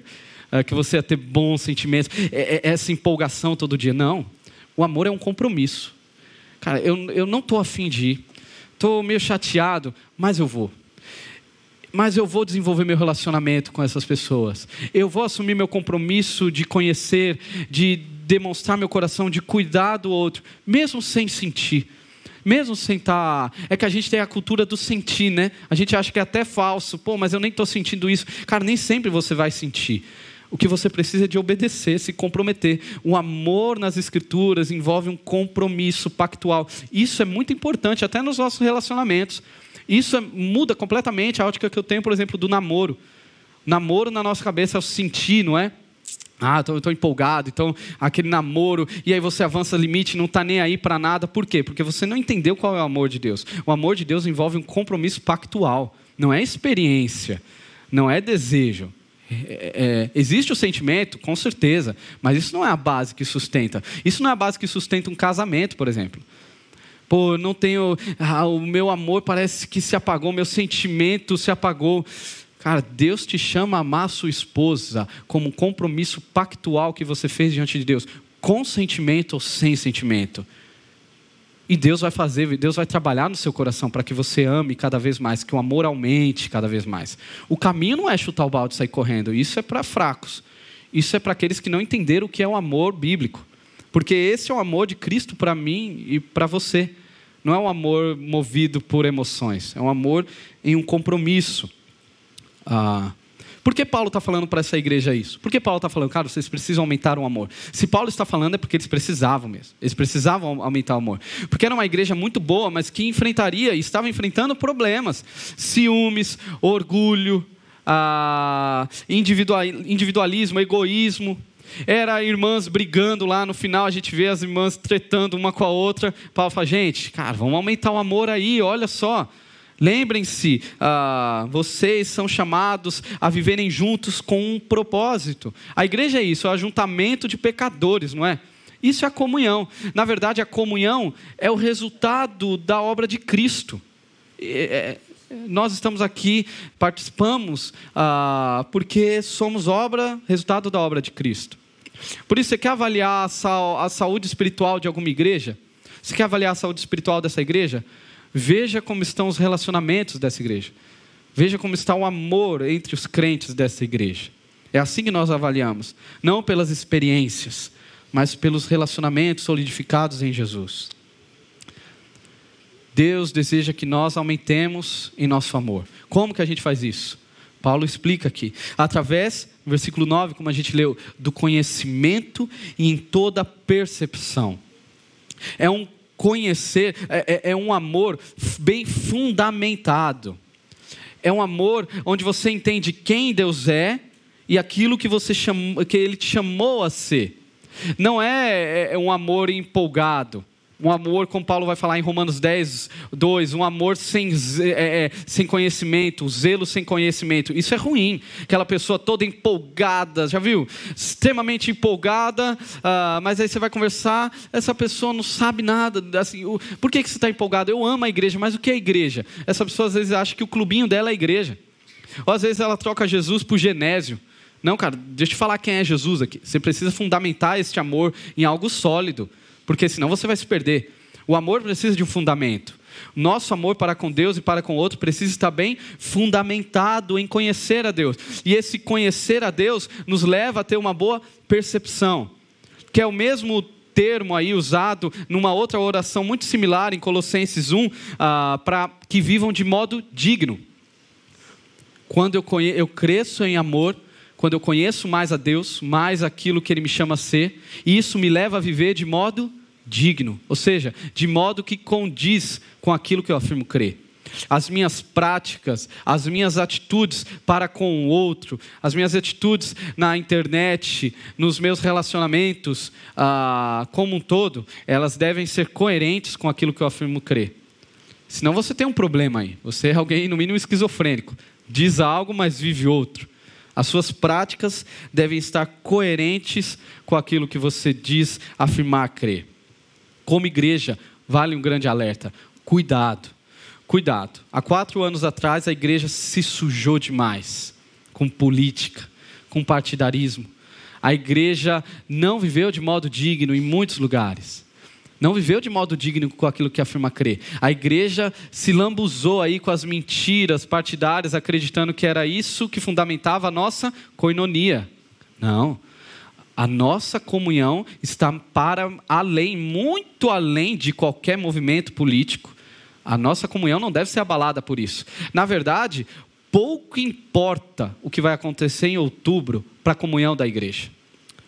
é, que você ia ter bons sentimentos, é, é, essa empolgação todo dia. Não. O amor é um compromisso. Cara, eu, eu não estou afim de ir. Estou meio chateado, mas eu vou mas eu vou desenvolver meu relacionamento com essas pessoas. Eu vou assumir meu compromisso de conhecer, de demonstrar meu coração, de cuidar do outro, mesmo sem sentir. Mesmo sem estar. Tá... É que a gente tem a cultura do sentir, né? A gente acha que é até falso. Pô, mas eu nem estou sentindo isso. Cara, nem sempre você vai sentir. O que você precisa é de obedecer, se comprometer. O amor nas Escrituras envolve um compromisso pactual. Isso é muito importante, até nos nossos relacionamentos. Isso é, muda completamente a ótica que eu tenho, por exemplo, do namoro. Namoro na nossa cabeça é o sentir, não é? Ah, estou empolgado, então aquele namoro, e aí você avança limite, não está nem aí para nada. Por quê? Porque você não entendeu qual é o amor de Deus. O amor de Deus envolve um compromisso pactual, não é experiência, não é desejo. É, é, é existe o sentimento, com certeza, mas isso não é a base que sustenta. Isso não é a base que sustenta um casamento, por exemplo. Pô, não tenho. Ah, o meu amor parece que se apagou, meu sentimento se apagou. Cara, Deus te chama a amar a sua esposa como um compromisso pactual que você fez diante de Deus, com sentimento ou sem sentimento. E Deus vai fazer, Deus vai trabalhar no seu coração para que você ame cada vez mais, que o amor aumente cada vez mais. O caminho não é chutar o balde e sair correndo, isso é para fracos. Isso é para aqueles que não entenderam o que é o amor bíblico. Porque esse é o amor de Cristo para mim e para você. Não é um amor movido por emoções, é um amor em um compromisso. Ah, por que Paulo está falando para essa igreja isso? Por que Paulo está falando, cara, vocês precisam aumentar o amor? Se Paulo está falando é porque eles precisavam mesmo. Eles precisavam aumentar o amor. Porque era uma igreja muito boa, mas que enfrentaria e estava enfrentando problemas: ciúmes, orgulho, individualismo, egoísmo. Era irmãs brigando lá, no final a gente vê as irmãs tretando uma com a outra. Paulo fala, gente, cara, vamos aumentar o amor aí, olha só. Lembrem-se, ah, vocês são chamados a viverem juntos com um propósito. A igreja é isso, é o ajuntamento de pecadores, não é? Isso é a comunhão. Na verdade, a comunhão é o resultado da obra de Cristo. É, nós estamos aqui, participamos, ah, porque somos obra, resultado da obra de Cristo. Por isso, você quer avaliar a saúde espiritual de alguma igreja? Você quer avaliar a saúde espiritual dessa igreja? Veja como estão os relacionamentos dessa igreja. Veja como está o amor entre os crentes dessa igreja. É assim que nós avaliamos, não pelas experiências, mas pelos relacionamentos solidificados em Jesus. Deus deseja que nós aumentemos em nosso amor. Como que a gente faz isso? Paulo explica aqui. Através, versículo 9, como a gente leu, do conhecimento e em toda percepção. É um conhecer, é, é, é um amor bem fundamentado. É um amor onde você entende quem Deus é e aquilo que você chamou, que Ele te chamou a ser. Não é, é um amor empolgado. Um amor, como Paulo vai falar em Romanos 10, 2, um amor sem, é, é, sem conhecimento, zelo sem conhecimento. Isso é ruim. Aquela pessoa toda empolgada, já viu? Extremamente empolgada, uh, mas aí você vai conversar, essa pessoa não sabe nada. Assim, o, por que, que você está empolgado? Eu amo a igreja, mas o que é a igreja? Essa pessoa às vezes acha que o clubinho dela é a igreja. Ou às vezes ela troca Jesus por Genésio. Não, cara, deixa eu te falar quem é Jesus aqui. Você precisa fundamentar este amor em algo sólido porque senão você vai se perder. O amor precisa de um fundamento. Nosso amor para com Deus e para com o outro precisa estar bem fundamentado em conhecer a Deus. E esse conhecer a Deus nos leva a ter uma boa percepção, que é o mesmo termo aí usado numa outra oração muito similar em Colossenses 1, ah, para que vivam de modo digno. Quando eu, conhe... eu cresço em amor, quando eu conheço mais a Deus, mais aquilo que Ele me chama a ser, e isso me leva a viver de modo digno, ou seja, de modo que condiz com aquilo que eu afirmo crer. As minhas práticas, as minhas atitudes para com o outro, as minhas atitudes na internet, nos meus relacionamentos, ah, como um todo, elas devem ser coerentes com aquilo que eu afirmo crer. Senão você tem um problema aí. Você é alguém, no mínimo, esquizofrênico. Diz algo, mas vive outro. As suas práticas devem estar coerentes com aquilo que você diz afirmar crer como igreja, vale um grande alerta. Cuidado, cuidado. Há quatro anos atrás, a igreja se sujou demais com política, com partidarismo. A igreja não viveu de modo digno em muitos lugares. Não viveu de modo digno com aquilo que afirma crer. A igreja se lambuzou aí com as mentiras partidárias, acreditando que era isso que fundamentava a nossa coinonia. Não. A nossa comunhão está para além, muito além de qualquer movimento político. A nossa comunhão não deve ser abalada por isso. Na verdade, pouco importa o que vai acontecer em outubro para a comunhão da igreja.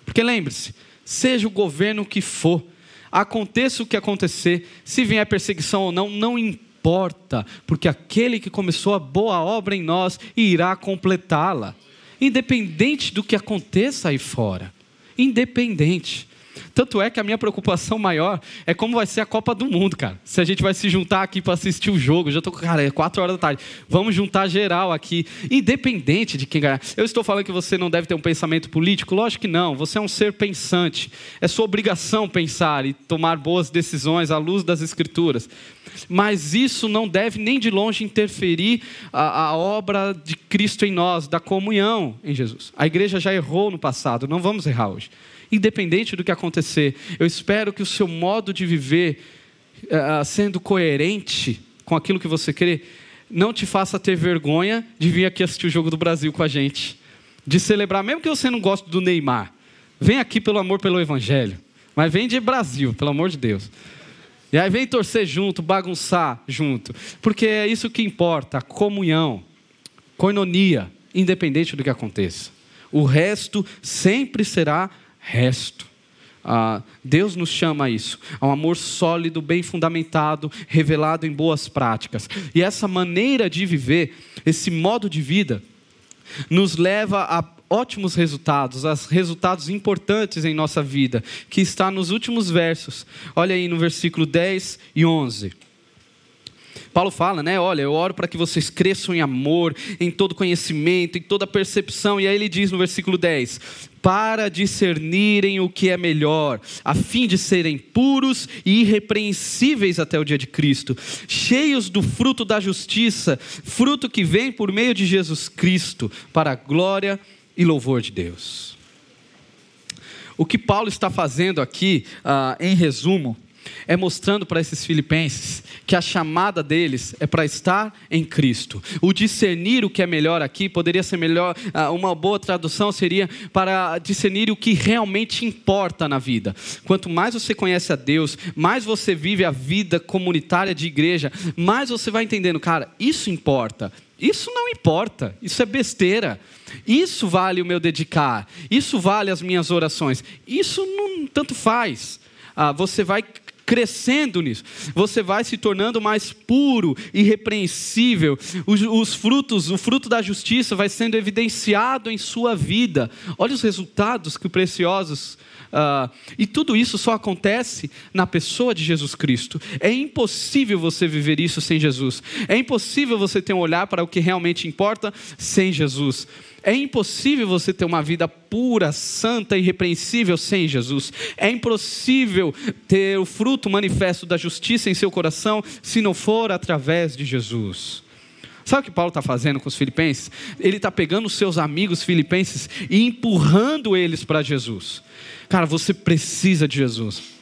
Porque lembre-se, seja o governo que for, aconteça o que acontecer, se vier perseguição ou não, não importa, porque aquele que começou a boa obra em nós irá completá-la, independente do que aconteça aí fora independente. Tanto é que a minha preocupação maior é como vai ser a Copa do Mundo, cara. Se a gente vai se juntar aqui para assistir o jogo. Já tô, cara, é 4 horas da tarde. Vamos juntar geral aqui, independente de quem ganhar. Eu estou falando que você não deve ter um pensamento político? Lógico que não. Você é um ser pensante. É sua obrigação pensar e tomar boas decisões à luz das Escrituras. Mas isso não deve nem de longe interferir a, a obra de Cristo em nós, da comunhão em Jesus. A igreja já errou no passado, não vamos errar hoje independente do que acontecer. Eu espero que o seu modo de viver, uh, sendo coerente com aquilo que você crê, não te faça ter vergonha de vir aqui assistir o Jogo do Brasil com a gente, de celebrar, mesmo que você não goste do Neymar. Vem aqui pelo amor pelo Evangelho, mas vem de Brasil, pelo amor de Deus. E aí vem torcer junto, bagunçar junto, porque é isso que importa, comunhão, coinonia, independente do que aconteça. O resto sempre será resto. Ah, Deus nos chama a isso, a um amor sólido, bem fundamentado, revelado em boas práticas. E essa maneira de viver, esse modo de vida, nos leva a ótimos resultados, a resultados importantes em nossa vida, que está nos últimos versos. Olha aí no versículo 10 e 11. Paulo fala, né? Olha, eu oro para que vocês cresçam em amor, em todo conhecimento, em toda percepção. E aí ele diz no versículo 10: para discernirem o que é melhor, a fim de serem puros e irrepreensíveis até o dia de Cristo, cheios do fruto da justiça, fruto que vem por meio de Jesus Cristo, para a glória e louvor de Deus. O que Paulo está fazendo aqui, uh, em resumo, é mostrando para esses filipenses que a chamada deles é para estar em Cristo. O discernir o que é melhor aqui poderia ser melhor, ah, uma boa tradução seria para discernir o que realmente importa na vida. Quanto mais você conhece a Deus, mais você vive a vida comunitária de igreja, mais você vai entendendo, cara, isso importa. Isso não importa, isso é besteira. Isso vale o meu dedicar, isso vale as minhas orações. Isso não tanto faz. Ah, você vai crescendo nisso, você vai se tornando mais puro, irrepreensível. Os, os frutos, o fruto da justiça vai sendo evidenciado em sua vida. Olha os resultados que preciosos Uh, e tudo isso só acontece na pessoa de Jesus Cristo. É impossível você viver isso sem Jesus. É impossível você ter um olhar para o que realmente importa sem Jesus. É impossível você ter uma vida pura, santa e irrepreensível sem Jesus. É impossível ter o fruto manifesto da justiça em seu coração se não for através de Jesus. Sabe o que Paulo está fazendo com os filipenses? Ele está pegando os seus amigos filipenses e empurrando eles para Jesus. Cara, você precisa de Jesus.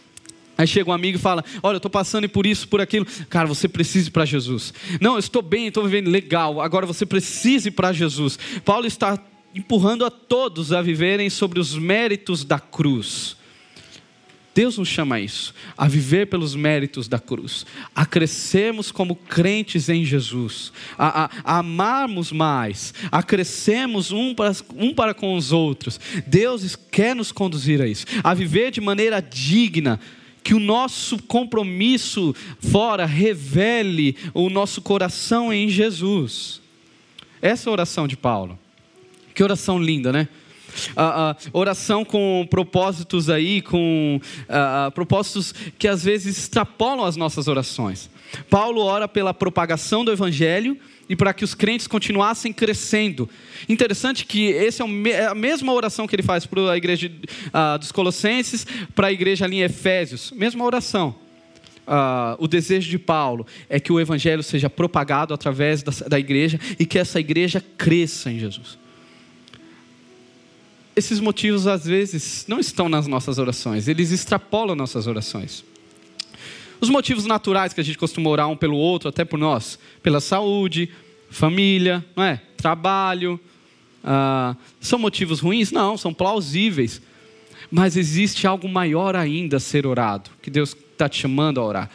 Aí chega um amigo e fala: Olha, eu estou passando por isso, por aquilo. Cara, você precisa ir para Jesus. Não, eu estou bem, estou vivendo legal. Agora você precisa ir para Jesus. Paulo está empurrando a todos a viverem sobre os méritos da cruz. Deus nos chama a isso, a viver pelos méritos da cruz, a crescermos como crentes em Jesus, a, a, a amarmos mais, a crescermos um para, um para com os outros. Deus quer nos conduzir a isso, a viver de maneira digna, que o nosso compromisso fora revele o nosso coração em Jesus. Essa é a oração de Paulo. Que oração linda, né? Uh, oração com propósitos aí, com propósitos que às vezes extrapolam as nossas orações. Paulo ora pela propagação do evangelho e para que os crentes continuassem crescendo. Interessante que essa é a mesma oração que ele faz para a igreja dos Colossenses, para a igreja ali em Efésios, mesma oração. Uh, o desejo de Paulo é que o evangelho seja propagado através da, da igreja e que essa igreja cresça em Jesus esses motivos às vezes não estão nas nossas orações, eles extrapolam nossas orações. Os motivos naturais que a gente costuma orar um pelo outro, até por nós, pela saúde, família, não é? trabalho, ah, são motivos ruins? Não, são plausíveis. Mas existe algo maior ainda a ser orado, que Deus está te chamando a orar.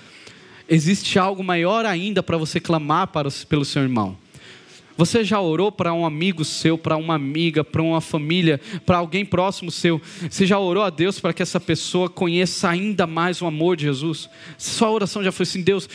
Existe algo maior ainda para você clamar para, pelo seu irmão. Você já orou para um amigo seu, para uma amiga, para uma família, para alguém próximo seu? Você já orou a Deus para que essa pessoa conheça ainda mais o amor de Jesus? Sua oração já foi assim: Deus,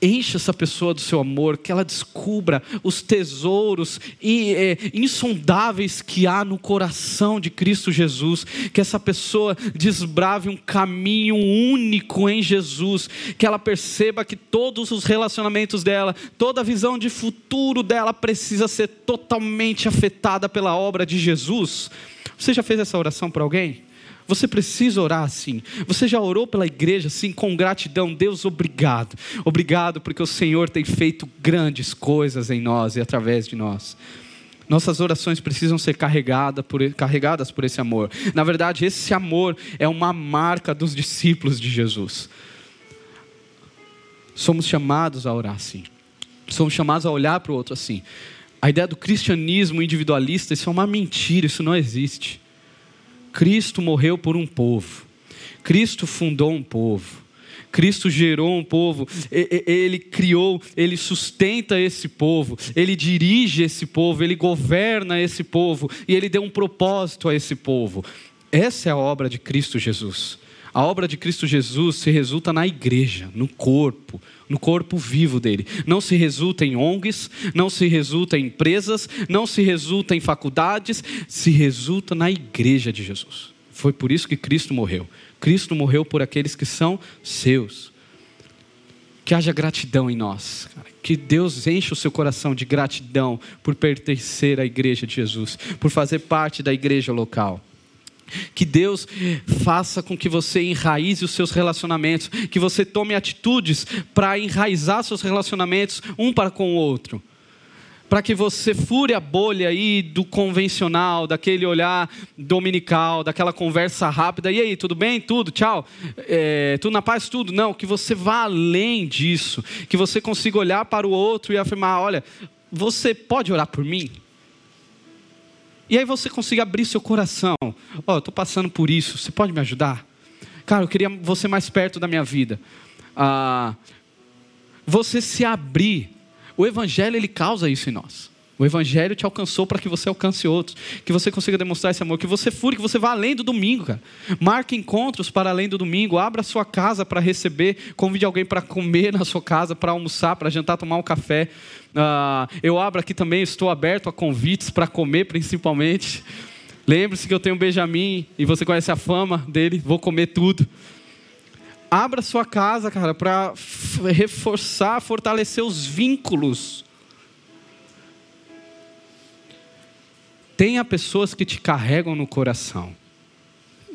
Encha essa pessoa do seu amor, que ela descubra os tesouros é, insondáveis que há no coração de Cristo Jesus, que essa pessoa desbrave um caminho único em Jesus, que ela perceba que todos os relacionamentos dela, toda a visão de futuro dela precisa ser totalmente afetada pela obra de Jesus. Você já fez essa oração para alguém? Você precisa orar assim. Você já orou pela igreja assim, com gratidão? Deus, obrigado. Obrigado porque o Senhor tem feito grandes coisas em nós e através de nós. Nossas orações precisam ser carregada por, carregadas por esse amor. Na verdade, esse amor é uma marca dos discípulos de Jesus. Somos chamados a orar assim. Somos chamados a olhar para o outro assim. A ideia do cristianismo individualista, isso é uma mentira, isso não existe. Cristo morreu por um povo, Cristo fundou um povo. Cristo gerou um povo, ele criou, ele sustenta esse povo, ele dirige esse povo, ele governa esse povo e ele deu um propósito a esse povo. Essa é a obra de Cristo Jesus. A obra de Cristo Jesus se resulta na igreja, no corpo, no corpo vivo dele. Não se resulta em ONGs, não se resulta em empresas, não se resulta em faculdades, se resulta na igreja de Jesus. Foi por isso que Cristo morreu. Cristo morreu por aqueles que são seus. Que haja gratidão em nós. Que Deus enche o seu coração de gratidão por pertencer à igreja de Jesus, por fazer parte da igreja local. Que Deus faça com que você enraize os seus relacionamentos, que você tome atitudes para enraizar seus relacionamentos um para com o outro. Para que você fure a bolha aí do convencional, daquele olhar dominical, daquela conversa rápida. E aí, tudo bem? Tudo, tchau. É, tudo na paz? Tudo. Não, que você vá além disso. Que você consiga olhar para o outro e afirmar: olha, você pode orar por mim? E aí você consiga abrir seu coração. Ó, oh, eu estou passando por isso, você pode me ajudar? Cara, eu queria você mais perto da minha vida. Ah, você se abrir. O Evangelho, ele causa isso em nós. O Evangelho te alcançou para que você alcance outros, que você consiga demonstrar esse amor, que você fure, que você vá além do domingo, cara. Marque encontros para além do domingo, abra sua casa para receber, convide alguém para comer na sua casa, para almoçar, para jantar, tomar um café. Uh, eu abro aqui também, estou aberto a convites para comer, principalmente. Lembre-se que eu tenho o Benjamin e você conhece a fama dele, vou comer tudo. Abra sua casa, cara, para reforçar, fortalecer os vínculos Tenha pessoas que te carregam no coração.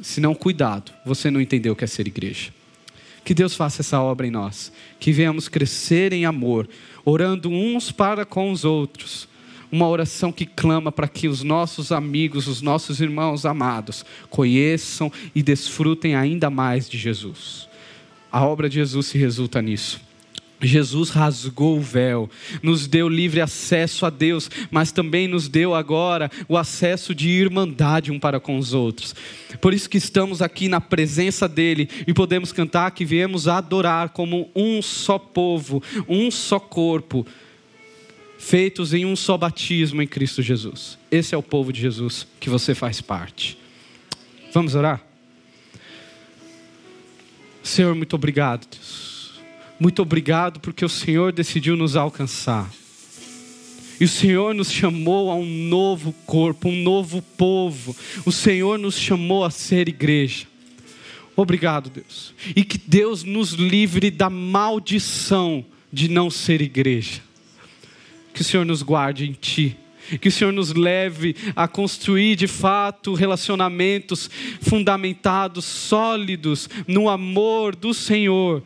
Se não, cuidado, você não entendeu o que é ser igreja. Que Deus faça essa obra em nós, que venhamos crescer em amor, orando uns para com os outros. Uma oração que clama para que os nossos amigos, os nossos irmãos amados, conheçam e desfrutem ainda mais de Jesus. A obra de Jesus se resulta nisso. Jesus rasgou o véu, nos deu livre acesso a Deus, mas também nos deu agora o acesso de irmandade um para com os outros. Por isso que estamos aqui na presença dele e podemos cantar que viemos adorar como um só povo, um só corpo, feitos em um só batismo em Cristo Jesus. Esse é o povo de Jesus que você faz parte. Vamos orar? Senhor, muito obrigado, Deus muito obrigado porque o Senhor decidiu nos alcançar. E o Senhor nos chamou a um novo corpo, um novo povo. O Senhor nos chamou a ser igreja. Obrigado, Deus. E que Deus nos livre da maldição de não ser igreja. Que o Senhor nos guarde em Ti. Que o Senhor nos leve a construir de fato relacionamentos fundamentados, sólidos no amor do Senhor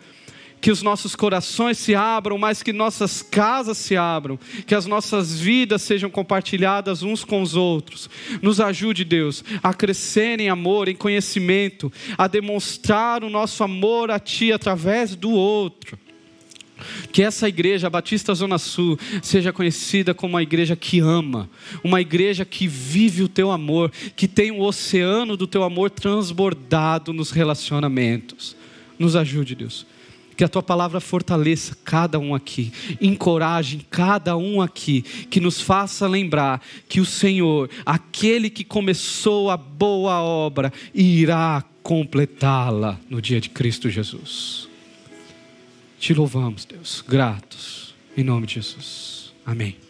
que os nossos corações se abram, mas que nossas casas se abram, que as nossas vidas sejam compartilhadas uns com os outros. Nos ajude, Deus, a crescer em amor, em conhecimento, a demonstrar o nosso amor a Ti através do outro. Que essa igreja, a Batista Zona Sul, seja conhecida como uma igreja que ama, uma igreja que vive o teu amor, que tem o oceano do teu amor transbordado nos relacionamentos. Nos ajude, Deus que a tua palavra fortaleça cada um aqui, encoraje cada um aqui, que nos faça lembrar que o Senhor, aquele que começou a boa obra, irá completá-la no dia de Cristo Jesus. Te louvamos, Deus, gratos, em nome de Jesus. Amém.